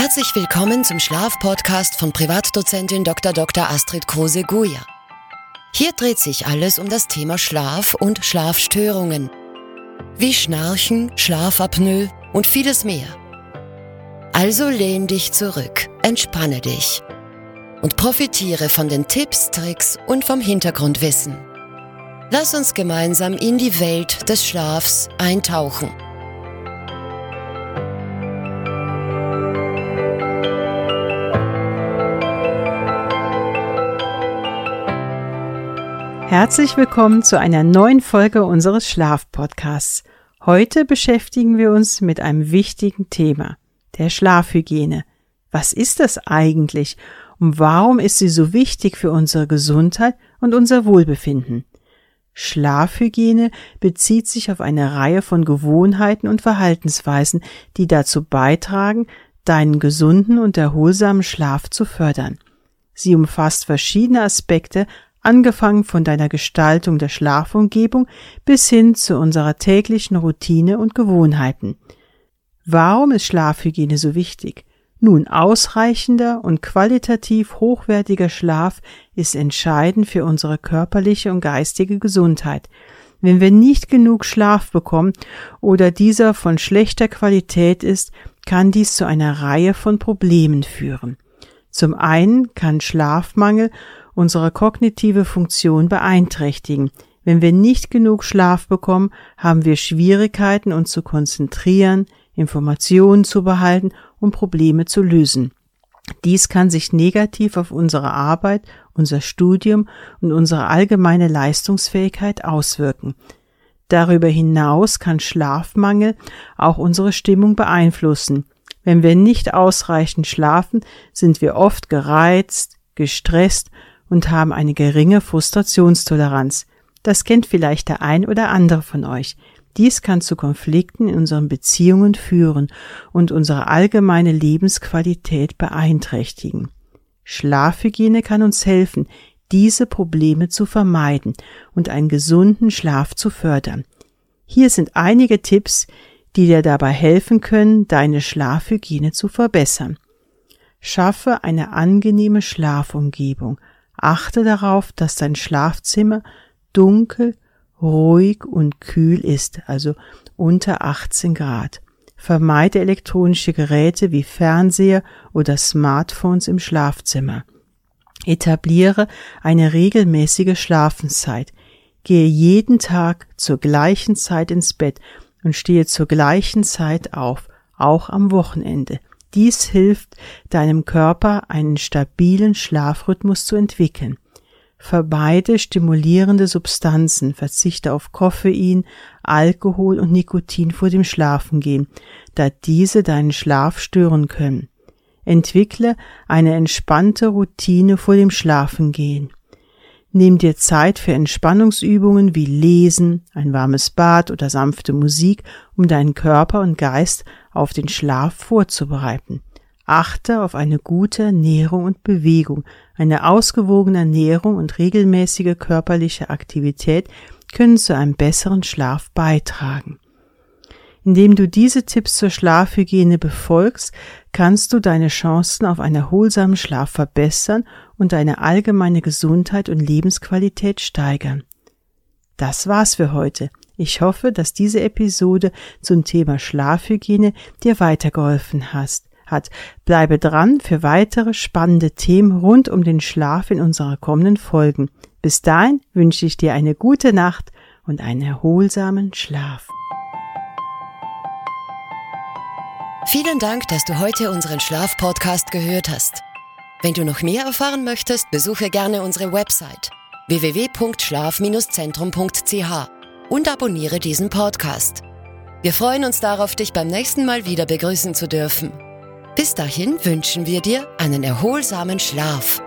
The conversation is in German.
Herzlich willkommen zum Schlafpodcast von Privatdozentin Dr. Dr. Astrid Kruse-Guja. Hier dreht sich alles um das Thema Schlaf und Schlafstörungen. Wie Schnarchen, Schlafapnoe und vieles mehr. Also lehn dich zurück, entspanne dich und profitiere von den Tipps, Tricks und vom Hintergrundwissen. Lass uns gemeinsam in die Welt des Schlafs eintauchen. Herzlich willkommen zu einer neuen Folge unseres Schlafpodcasts. Heute beschäftigen wir uns mit einem wichtigen Thema, der Schlafhygiene. Was ist das eigentlich und warum ist sie so wichtig für unsere Gesundheit und unser Wohlbefinden? Schlafhygiene bezieht sich auf eine Reihe von Gewohnheiten und Verhaltensweisen, die dazu beitragen, deinen gesunden und erholsamen Schlaf zu fördern. Sie umfasst verschiedene Aspekte angefangen von deiner Gestaltung der Schlafumgebung bis hin zu unserer täglichen Routine und Gewohnheiten. Warum ist Schlafhygiene so wichtig? Nun, ausreichender und qualitativ hochwertiger Schlaf ist entscheidend für unsere körperliche und geistige Gesundheit. Wenn wir nicht genug Schlaf bekommen oder dieser von schlechter Qualität ist, kann dies zu einer Reihe von Problemen führen. Zum einen kann Schlafmangel unsere kognitive Funktion beeinträchtigen. Wenn wir nicht genug Schlaf bekommen, haben wir Schwierigkeiten, uns zu konzentrieren, Informationen zu behalten und Probleme zu lösen. Dies kann sich negativ auf unsere Arbeit, unser Studium und unsere allgemeine Leistungsfähigkeit auswirken. Darüber hinaus kann Schlafmangel auch unsere Stimmung beeinflussen. Wenn wir nicht ausreichend schlafen, sind wir oft gereizt, gestresst und haben eine geringe Frustrationstoleranz. Das kennt vielleicht der ein oder andere von euch. Dies kann zu Konflikten in unseren Beziehungen führen und unsere allgemeine Lebensqualität beeinträchtigen. Schlafhygiene kann uns helfen, diese Probleme zu vermeiden und einen gesunden Schlaf zu fördern. Hier sind einige Tipps, die dir dabei helfen können, deine Schlafhygiene zu verbessern. Schaffe eine angenehme Schlafumgebung. Achte darauf, dass dein Schlafzimmer dunkel, ruhig und kühl ist, also unter 18 Grad. Vermeide elektronische Geräte wie Fernseher oder Smartphones im Schlafzimmer. Etabliere eine regelmäßige Schlafenszeit. Gehe jeden Tag zur gleichen Zeit ins Bett und stehe zur gleichen Zeit auf, auch am Wochenende. Dies hilft deinem Körper, einen stabilen Schlafrhythmus zu entwickeln. Vermeide stimulierende Substanzen, verzichte auf Koffein, Alkohol und Nikotin vor dem Schlafengehen, da diese deinen Schlaf stören können. Entwickle eine entspannte Routine vor dem Schlafengehen. Nimm dir Zeit für Entspannungsübungen wie Lesen, ein warmes Bad oder sanfte Musik, um deinen Körper und Geist auf den Schlaf vorzubereiten. Achte auf eine gute Ernährung und Bewegung. Eine ausgewogene Ernährung und regelmäßige körperliche Aktivität können zu einem besseren Schlaf beitragen. Indem du diese Tipps zur Schlafhygiene befolgst, kannst du deine Chancen auf einen erholsamen Schlaf verbessern und deine allgemeine Gesundheit und Lebensqualität steigern. Das war's für heute. Ich hoffe, dass diese Episode zum Thema Schlafhygiene dir weitergeholfen hast. Hat. Bleibe dran für weitere spannende Themen rund um den Schlaf in unserer kommenden Folgen. Bis dahin wünsche ich dir eine gute Nacht und einen erholsamen Schlaf. Vielen Dank, dass du heute unseren Schlaf-Podcast gehört hast. Wenn du noch mehr erfahren möchtest, besuche gerne unsere Website www.schlaf-zentrum.ch und abonniere diesen Podcast. Wir freuen uns darauf, dich beim nächsten Mal wieder begrüßen zu dürfen. Bis dahin wünschen wir dir einen erholsamen Schlaf.